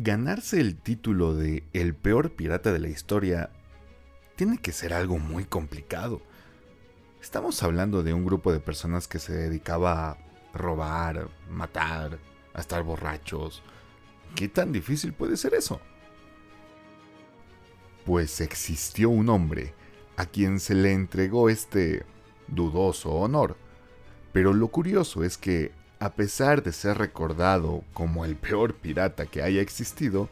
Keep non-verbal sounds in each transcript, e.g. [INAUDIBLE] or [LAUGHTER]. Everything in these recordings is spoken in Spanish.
ganarse el título de el peor pirata de la historia tiene que ser algo muy complicado. Estamos hablando de un grupo de personas que se dedicaba a robar, matar, a estar borrachos. ¿Qué tan difícil puede ser eso? Pues existió un hombre a quien se le entregó este dudoso honor. Pero lo curioso es que, a pesar de ser recordado como el peor pirata que haya existido,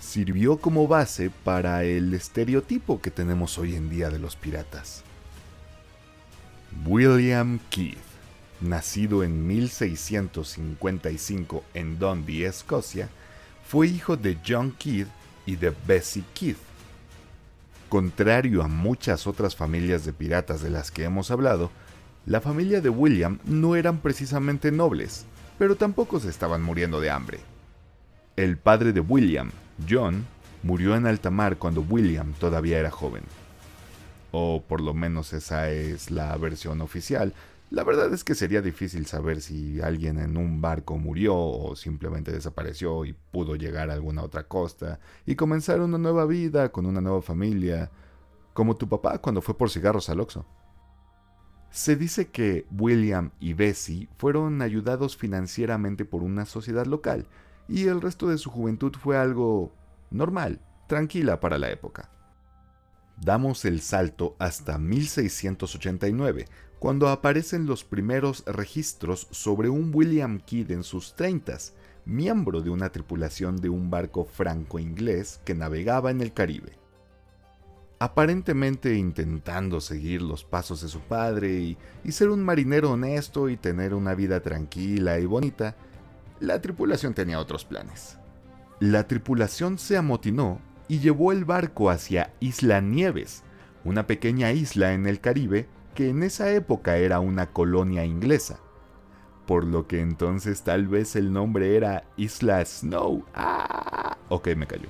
sirvió como base para el estereotipo que tenemos hoy en día de los piratas. William Keith, nacido en 1655 en Dundee, Escocia, fue hijo de John Keith y de Bessie Keith. Contrario a muchas otras familias de piratas de las que hemos hablado, la familia de William no eran precisamente nobles, pero tampoco se estaban muriendo de hambre. El padre de William, John, murió en alta mar cuando William todavía era joven o por lo menos esa es la versión oficial. La verdad es que sería difícil saber si alguien en un barco murió o simplemente desapareció y pudo llegar a alguna otra costa y comenzar una nueva vida con una nueva familia, como tu papá cuando fue por cigarros al Oxxo. Se dice que William y Bessie fueron ayudados financieramente por una sociedad local y el resto de su juventud fue algo normal, tranquila para la época. Damos el salto hasta 1689, cuando aparecen los primeros registros sobre un William Kidd en sus treintas, miembro de una tripulación de un barco franco-inglés que navegaba en el Caribe. Aparentemente intentando seguir los pasos de su padre y, ser un marinero honesto y tener una vida tranquila y bonita, la tripulación tenía otros planes. La tripulación se amotinó y llevó el barco hacia Isla Nieves, una pequeña isla en el Caribe que en esa época era una colonia inglesa, por lo que entonces tal vez el nombre era Isla Snow. ¡Ah! Ok, me cayó.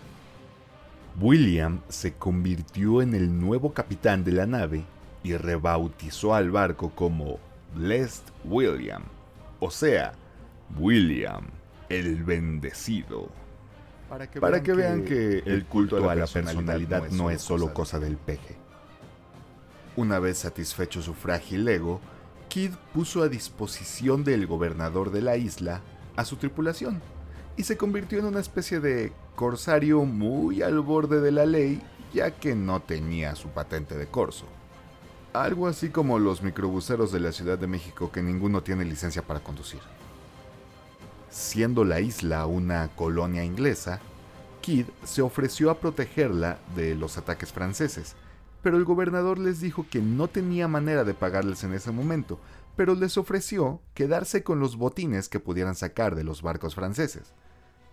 William se convirtió en el nuevo capitán de la nave y rebautizó al barco como Blessed William, o sea, William el bendecido. Para que, vean, que, el culto a la personalidad no es solo cosa del peje. Una vez satisfecho su frágil ego, Kidd puso a disposición del gobernador de la isla a su tripulación y se convirtió en una especie de corsario muy al borde de la ley ya que no tenía su patente de corso. Algo así como los microbuseros de la Ciudad de México que ninguno tiene licencia para conducir. Siendo la isla una colonia inglesa, Kidd se ofreció a protegerla de los ataques franceses, pero el gobernador les dijo que no tenía manera de pagarles en ese momento, pero les ofreció quedarse con los botines que pudieran sacar de los barcos franceses.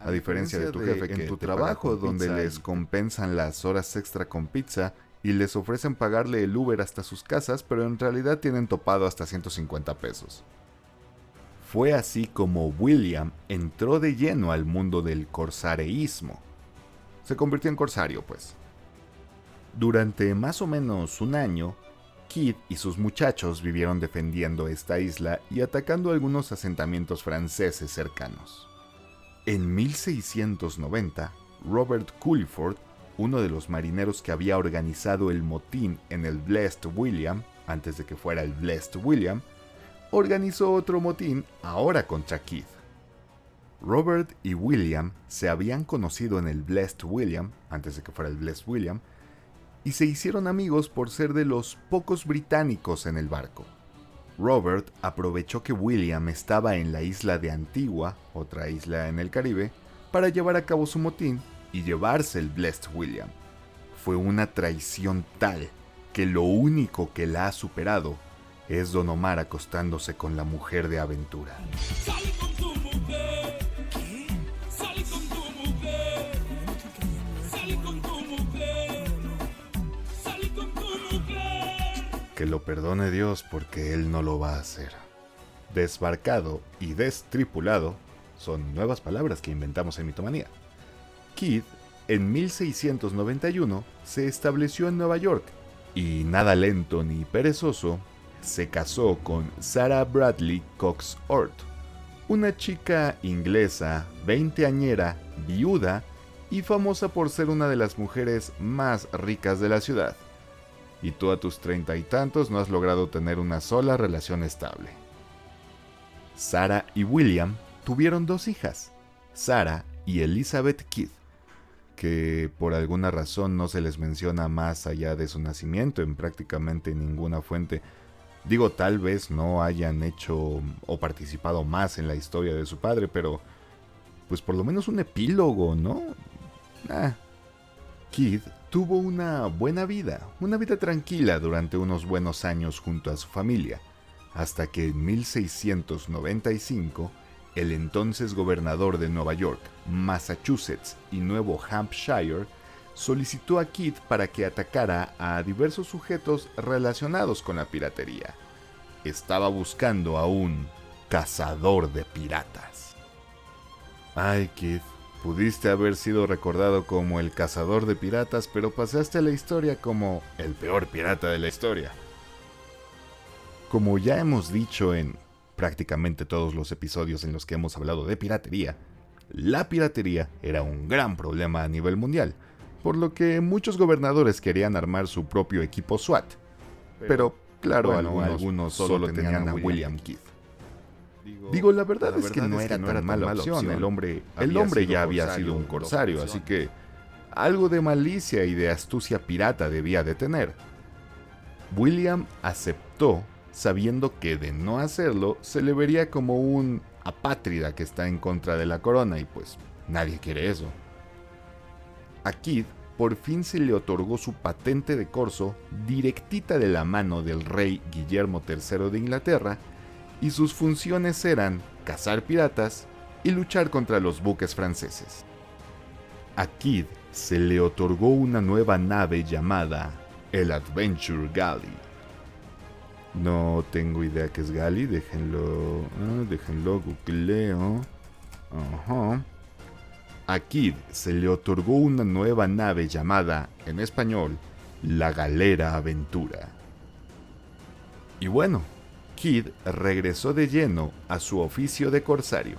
A, diferencia de tu jefe que en tu trabajo donde les compensan las horas extra con pizza y les ofrecen pagarle el Uber hasta sus casas, pero en realidad tienen topado hasta 150 pesos. Fue así como William entró de lleno al mundo del corsareísmo. Se convirtió en corsario, pues. Durante más o menos un año, Kidd y sus muchachos vivieron defendiendo esta isla y atacando algunos asentamientos franceses cercanos. En 1690, Robert Culliford, uno de los marineros que había organizado el motín en el Blessed William, antes de que fuera el Blessed William, organizó otro motín ahora contra Keith. Robert y William se habían conocido en el Blessed William, antes de que fuera el Blessed William, y se hicieron amigos por ser de los pocos británicos en el barco. Robert aprovechó que William estaba en la isla de Antigua, otra isla en el Caribe, para llevar a cabo su motín y llevarse el Blessed William. Fue una traición tal que lo único que la ha superado es Don Omar acostándose con la mujer de aventura. Que lo perdone Dios porque él no lo va a hacer. Desbarcado y destripulado son nuevas palabras que inventamos en Mitomanía. Keith, en 1691, se estableció en Nueva York y nada lento ni perezoso se casó con Sarah Bradley Cox Ort, una chica inglesa, veinteañera, viuda y famosa por ser una de las mujeres más ricas de la ciudad. Y tú a tus treinta y tantos no has logrado tener una sola relación estable. Sarah y William tuvieron dos hijas, Sarah y Elizabeth Keith, que por alguna razón no se les menciona más allá de su nacimiento en prácticamente ninguna fuente. Digo, tal vez no hayan hecho o participado más en la historia de su padre, pero pues por lo menos un epílogo, ¿no? Ah. Keith tuvo una buena vida, una vida tranquila durante unos buenos años junto a su familia, hasta que en 1695 el entonces gobernador de Nueva York, Massachusetts y Nuevo Hampshire solicitó a Keith para que atacara a diversos sujetos relacionados con la piratería. Estaba buscando a un cazador de piratas. Ay, Keith, pudiste haber sido recordado como el cazador de piratas, pero pasaste a la historia como el peor pirata de la historia. Como ya hemos dicho en prácticamente todos los episodios en los que hemos hablado de piratería, la piratería era un gran problema a nivel mundial, por lo que muchos gobernadores querían armar su propio equipo SWAT. Pero, claro, algunos, solo, tenían, a William Keith. Digo, la verdad, es, que no era, tan mala opción. El hombre, el hombre ya había sido un corsario, así que algo de malicia y de astucia pirata debía de tener. William aceptó sabiendo que de no hacerlo se le vería como un apátrida que está en contra de la corona y pues nadie quiere eso. A Kid por fin se le otorgó su patente de corso directita de la mano del rey Guillermo III de Inglaterra y sus funciones eran cazar piratas y luchar contra los buques franceses. A Kid se le otorgó una nueva nave llamada el Adventure Galley no tengo idea qué es Gali, déjenlo, ah, déjenlo, googleo. Ajá. A Kid se le otorgó una nueva nave llamada, en español, la Galera Aventura. Y bueno, Kid regresó de lleno a su oficio de corsario,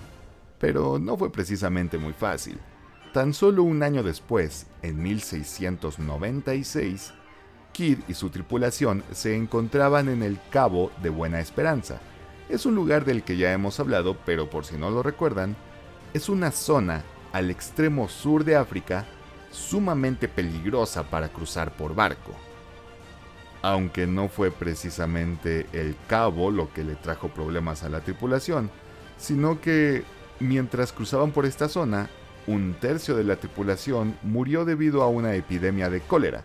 pero no fue precisamente muy fácil. Tan solo un año después, en 1696, Kidd y su tripulación se encontraban en el Cabo de Buena Esperanza. Es un lugar del que ya hemos hablado, pero por si no lo recuerdan, es una zona al extremo sur de África sumamente peligrosa para cruzar por barco. Aunque no fue precisamente el cabo lo que le trajo problemas a la tripulación, sino que mientras cruzaban por esta zona, un tercio de la tripulación murió debido a una epidemia de cólera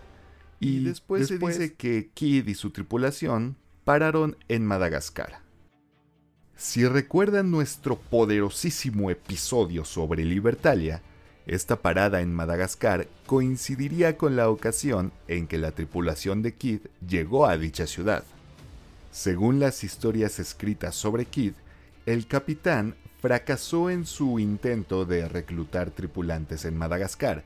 y, después, se dice que Kidd y su tripulación pararon en Madagascar. Si recuerdan nuestro poderosísimo episodio sobre Libertalia, esta parada en Madagascar coincidiría con la ocasión en que la tripulación de Kidd llegó a dicha ciudad. Según las historias escritas sobre Kidd, el capitán fracasó en su intento de reclutar tripulantes en Madagascar.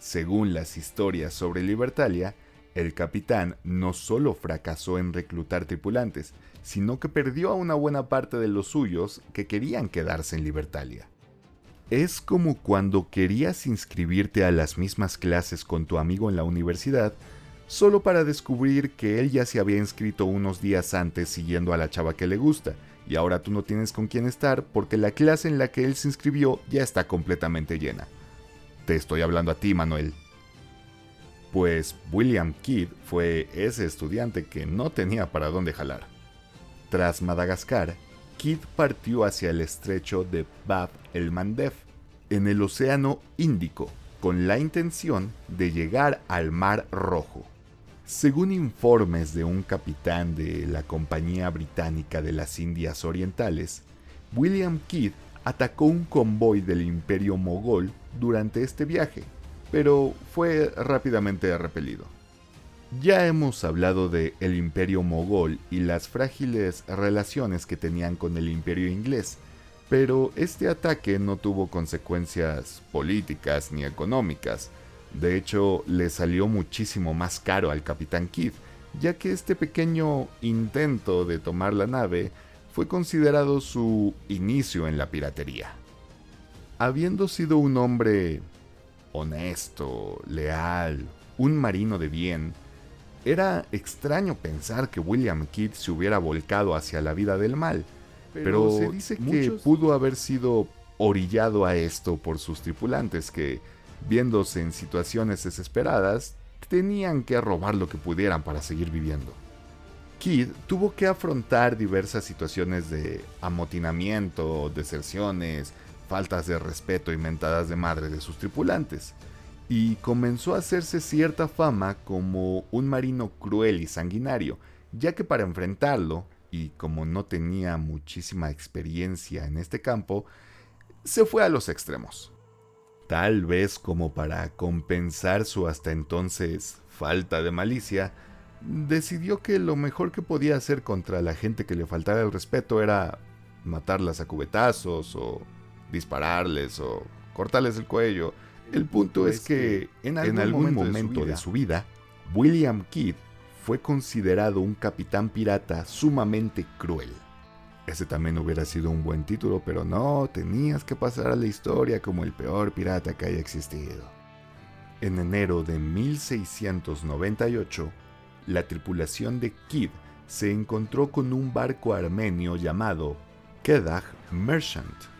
Según las historias sobre Libertalia, el capitán no solo fracasó en reclutar tripulantes, sino que perdió a una buena parte de los suyos que querían quedarse en Libertalia. Es como cuando querías inscribirte a las mismas clases con tu amigo en la universidad, solo para descubrir que él ya se había inscrito unos días antes siguiendo a la chava que le gusta, y ahora tú no tienes con quién estar porque la clase en la que él se inscribió ya está completamente llena. Te estoy hablando a ti, Manuel pues William Kidd fue ese estudiante que no tenía para dónde jalar. Tras Madagascar, Kidd partió hacia el estrecho de Bab el Mandeb, en el Océano Índico, con la intención de llegar al Mar Rojo. Según informes de un capitán de la Compañía Británica de las Indias Orientales, William Kidd atacó un convoy del Imperio Mogol durante este viaje pero fue rápidamente repelido. Ya hemos hablado de el imperio mogol y las frágiles relaciones que tenían con el imperio inglés, pero este ataque no tuvo consecuencias políticas ni económicas. De hecho, le salió muchísimo más caro al capitán Kidd, ya que este pequeño intento de tomar la nave fue considerado su inicio en la piratería. Habiendo sido un hombre honesto, leal, un marino de bien, era extraño pensar que William Kidd se hubiera volcado hacia la vida del mal, pero, se dice que pudo haber sido orillado a esto por sus tripulantes que, viéndose en situaciones desesperadas, tenían que robar lo que pudieran para seguir viviendo. Kidd tuvo que afrontar diversas situaciones de amotinamiento, deserciones, faltas de respeto y mentadas de madre de sus tripulantes, y comenzó a hacerse cierta fama como un marino cruel y sanguinario, ya que para enfrentarlo, y como no tenía muchísima experiencia en este campo, se fue a los extremos. Tal vez como para compensar su hasta entonces falta de malicia, decidió que lo mejor que podía hacer contra la gente que le faltara el respeto era matarlas a cubetazos o dispararles o cortarles el cuello. El punto es que en algún, momento, de, su vida, William Kidd fue considerado un capitán pirata sumamente cruel. Ese también hubiera sido un buen título, pero no, tenías que pasar a la historia como el peor pirata que haya existido. En enero de 1698, la tripulación de Kidd se encontró con un barco armenio llamado Kedah Merchant.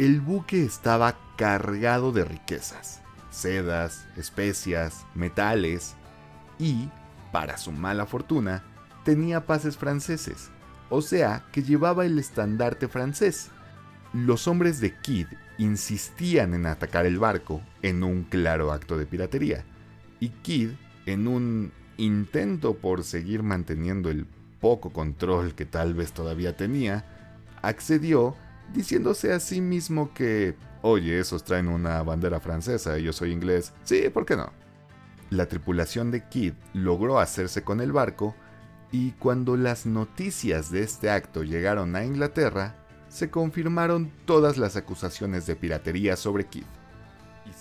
El buque estaba cargado de riquezas, sedas, especias, metales y, para su mala fortuna, tenía pases franceses, o sea que llevaba el estandarte francés. Los hombres de Kidd insistían en atacar el barco en un claro acto de piratería, y Kidd, en un intento por seguir manteniendo el poco control que tal vez todavía tenía, accedió diciéndose a sí mismo que, oye, esos traen una bandera francesa y yo soy inglés, sí, ¿por qué no? La tripulación de Kidd logró hacerse con el barco y cuando las noticias de este acto llegaron a Inglaterra, se confirmaron todas las acusaciones de piratería sobre Kidd.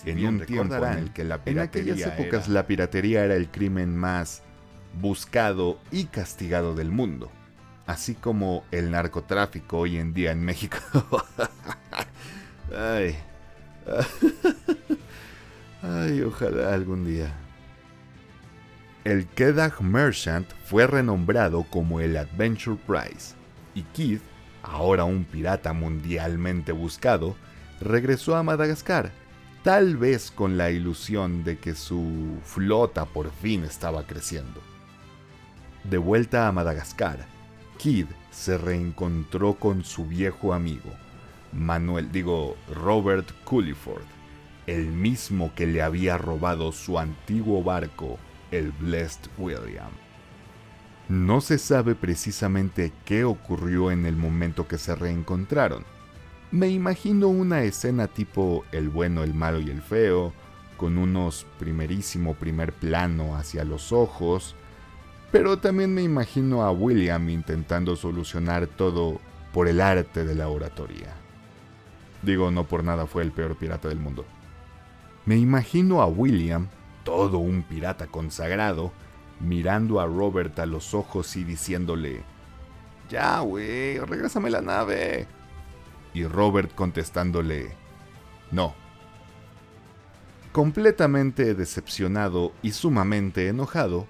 Y en un tiempo en el que la en aquellas épocas la piratería era el crimen más buscado y castigado del mundo así como el narcotráfico hoy en día en México. [LAUGHS] Ay. [LAUGHS] Ay, ojalá algún día. El Kedah Merchant fue renombrado como el Adventure Prize y Keith, ahora un pirata mundialmente buscado, regresó a Madagascar, tal vez con la ilusión de que su flota por fin estaba creciendo. De vuelta a Madagascar, Kidd se reencontró con su viejo amigo, Manuel, digo, Robert Culliford, el mismo que le había robado su antiguo barco, el Blessed William. No se sabe precisamente qué ocurrió en el momento que se reencontraron. Me imagino una escena tipo el bueno, el malo y el feo, con unos primerísimo primer plano hacia los ojos, pero también me imagino a William intentando solucionar todo por el arte de la oratoria. Digo, no por nada fue el peor pirata del mundo. Me imagino a William, todo un pirata consagrado, mirando a Robert a los ojos y diciéndole, Ya, güey, regrésame la nave. Y Robert contestándole, No. Completamente decepcionado y sumamente enojado,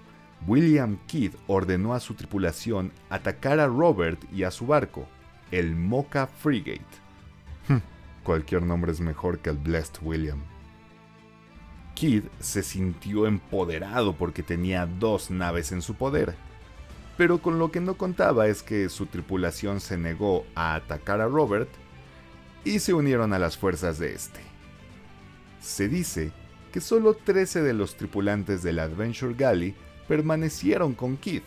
William Kidd ordenó a su tripulación atacar a Robert y a su barco, el Mocha Frigate. Hmm, cualquier nombre es mejor que el Blessed William. Kidd se sintió empoderado porque tenía dos naves en su poder, pero con lo que no contaba es que su tripulación se negó a atacar a Robert y se unieron a las fuerzas de este. Se dice que solo 13 de los tripulantes del Adventure Galley permanecieron con Keith,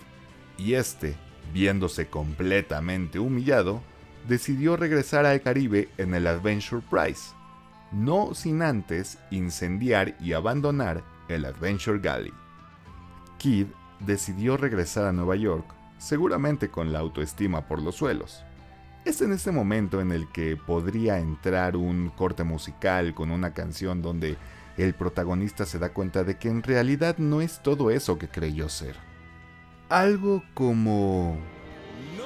y este, viéndose completamente humillado, decidió regresar al Caribe en el Adventure Prize, no sin antes incendiar y abandonar el Adventure Galley. Kidd decidió regresar a Nueva York, seguramente con la autoestima por los suelos. Es en este momento en el que podría entrar un corte musical con una canción donde el protagonista se da cuenta de que en realidad no es todo eso que creyó ser. Algo como... No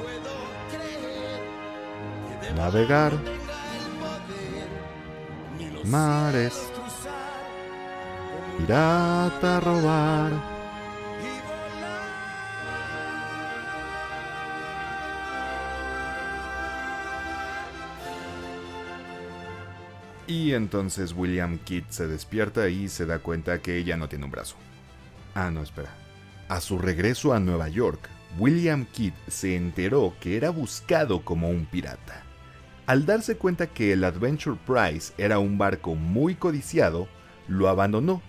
puedo creer navegar. Mares. Pirata robar Y entonces William Kidd se despierta y se da cuenta que ella no tiene un brazo. Ah, no, espera. A su regreso a Nueva York, William Kidd se enteró que era buscado como un pirata. Al darse cuenta que el Adventure Prize era un barco muy codiciado, lo abandonó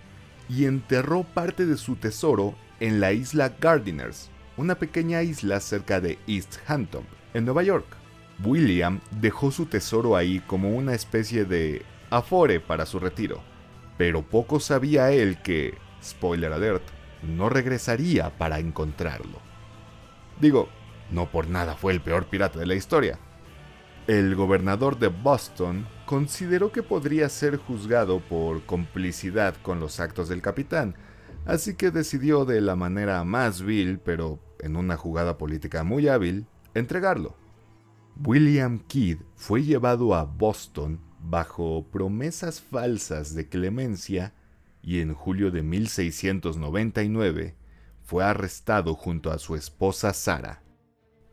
y enterró parte de su tesoro en la isla Gardeners, una pequeña isla cerca de East Hampton, en Nueva York. William dejó su tesoro ahí como una especie de afore para su retiro, pero poco sabía él que, spoiler alert, no regresaría para encontrarlo. Digo, no por nada fue el peor pirata de la historia. El gobernador de Boston consideró que podría ser juzgado por complicidad con los actos del capitán, así que decidió de la manera más vil, pero en una jugada política muy hábil, entregarlo. William Kidd fue llevado a Boston bajo promesas falsas de clemencia y en julio de 1699 fue arrestado junto a su esposa Sara.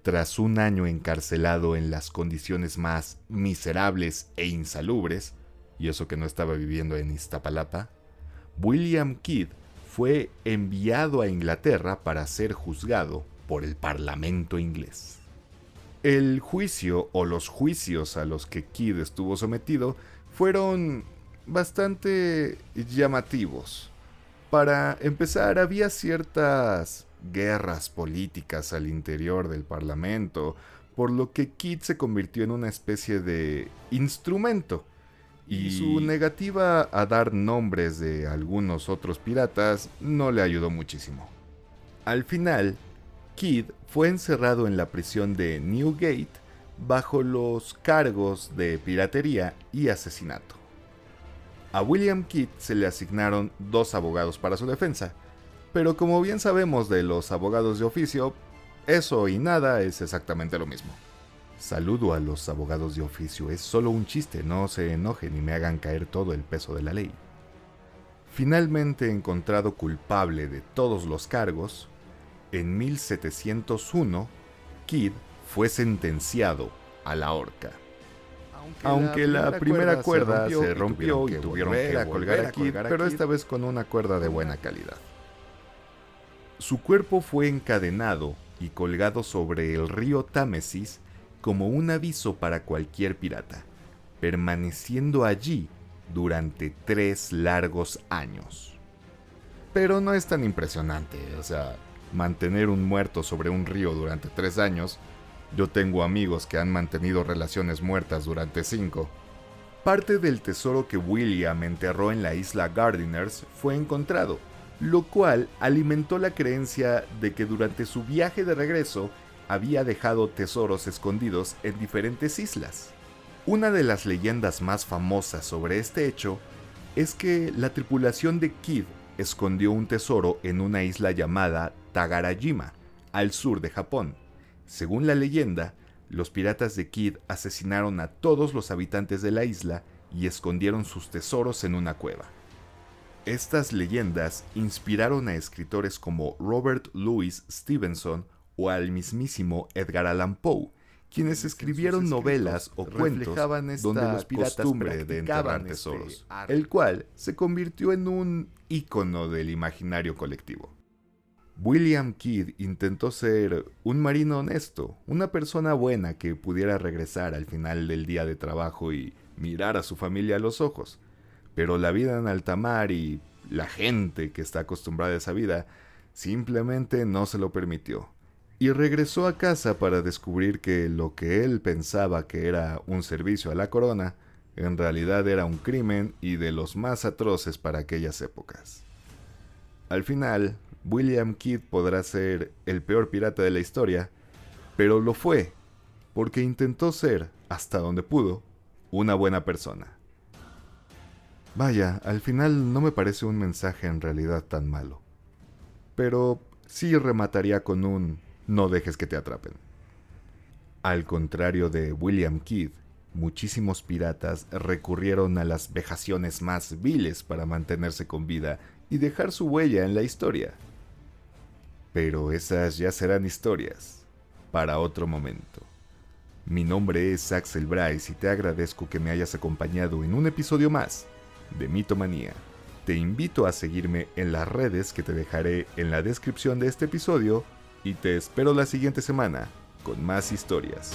Tras un año encarcelado en las condiciones más miserables e insalubres, y eso que no estaba viviendo en Iztapalapa, William Kidd fue enviado a Inglaterra para ser juzgado por el Parlamento inglés. El juicio o los juicios a los que Kidd estuvo sometido fueron bastante llamativos. Para empezar, había ciertas guerras políticas al interior del Parlamento, por lo que Kidd se convirtió en una especie de instrumento. Y su negativa a dar nombres de algunos otros piratas no le ayudó muchísimo. Al final, Kidd fue encerrado en la prisión de Newgate bajo los cargos de piratería y asesinato. A William Kidd se le asignaron dos abogados para su defensa, pero como bien sabemos de los abogados de oficio, eso y nada es exactamente lo mismo. Saludo a los abogados de oficio, es solo un chiste, no se enojen y me hagan caer todo el peso de la ley. Finalmente encontrado culpable de todos los cargos, en 1701, Kidd fue sentenciado a la horca. Aunque, la, primera, cuerda, se rompió, y tuvieron, que, colgar a Kidd, pero esta vez con una cuerda de buena calidad. Su cuerpo fue encadenado y colgado sobre el río Támesis como un aviso para cualquier pirata, permaneciendo allí durante tres largos años. Pero no es tan impresionante, o sea, mantener un muerto sobre un río durante tres años, yo tengo amigos que han mantenido relaciones muertas durante cinco. Parte del tesoro que William enterró en la isla Gardeners fue encontrado, lo cual alimentó la creencia de que durante su viaje de regreso había dejado tesoros escondidos en diferentes islas. Una de las leyendas más famosas sobre este hecho es que la tripulación de Kidd escondió un tesoro en una isla llamada Tagarajima, al sur de Japón. Según la leyenda, los piratas de Kidd asesinaron a todos los habitantes de la isla y escondieron sus tesoros en una cueva. Estas leyendas inspiraron a escritores como Robert Louis Stevenson o al mismísimo Edgar Allan Poe, quienes escribieron novelas o cuentos donde los piratas costumbre de enterrar este tesoros, el cual se convirtió en un ícono del imaginario colectivo. William Kidd intentó ser un marino honesto, una persona buena que pudiera regresar al final del día de trabajo y mirar a su familia a los ojos, pero la vida en alta mar y la gente que está acostumbrada a esa vida simplemente no se lo permitió y regresó a casa para descubrir que lo que él pensaba que era un servicio a la corona, en realidad era un crimen y de los más atroces para aquellas épocas. Al final, William Kidd podrá ser el peor pirata de la historia, pero lo fue, porque intentó ser, hasta donde pudo, una buena persona. Vaya, al final no me parece un mensaje en realidad tan malo. Pero sí remataría con un no dejes que te atrapen. Al contrario de William Kidd, muchísimos piratas recurrieron a las vejaciones más viles para mantenerse con vida y dejar su huella en la historia. Pero esas ya serán historias para otro momento. Mi nombre es Axel Bryce y te agradezco que me hayas acompañado en un episodio más de Mitomanía. Te invito a seguirme en las redes que te dejaré en la descripción de este episodio y te espero la siguiente semana con más historias.